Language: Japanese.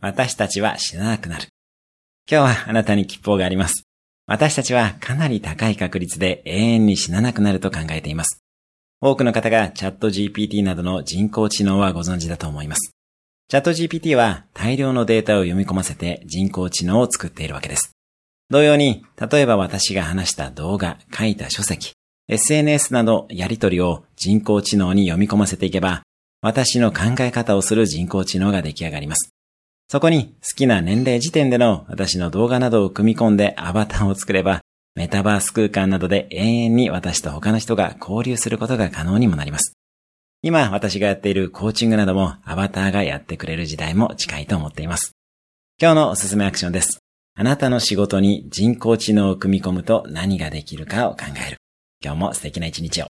私たちは死ななくなる。今日はあなたに吉報があります。私たちはかなり高い確率で永遠に死ななくなると考えています。多くの方がチャット GPT などの人工知能はご存知だと思います。チャット GPT は大量のデータを読み込ませて人工知能を作っているわけです。同様に、例えば私が話した動画、書いた書籍、SNS などやり取りを人工知能に読み込ませていけば、私の考え方をする人工知能が出来上がります。そこに好きな年齢時点での私の動画などを組み込んでアバターを作れば、メタバース空間などで永遠に私と他の人が交流することが可能にもなります。今私がやっているコーチングなどもアバターがやってくれる時代も近いと思っています。今日のおすすめアクションです。あなたの仕事に人工知能を組み込むと何ができるかを考える。今日も素敵な一日を。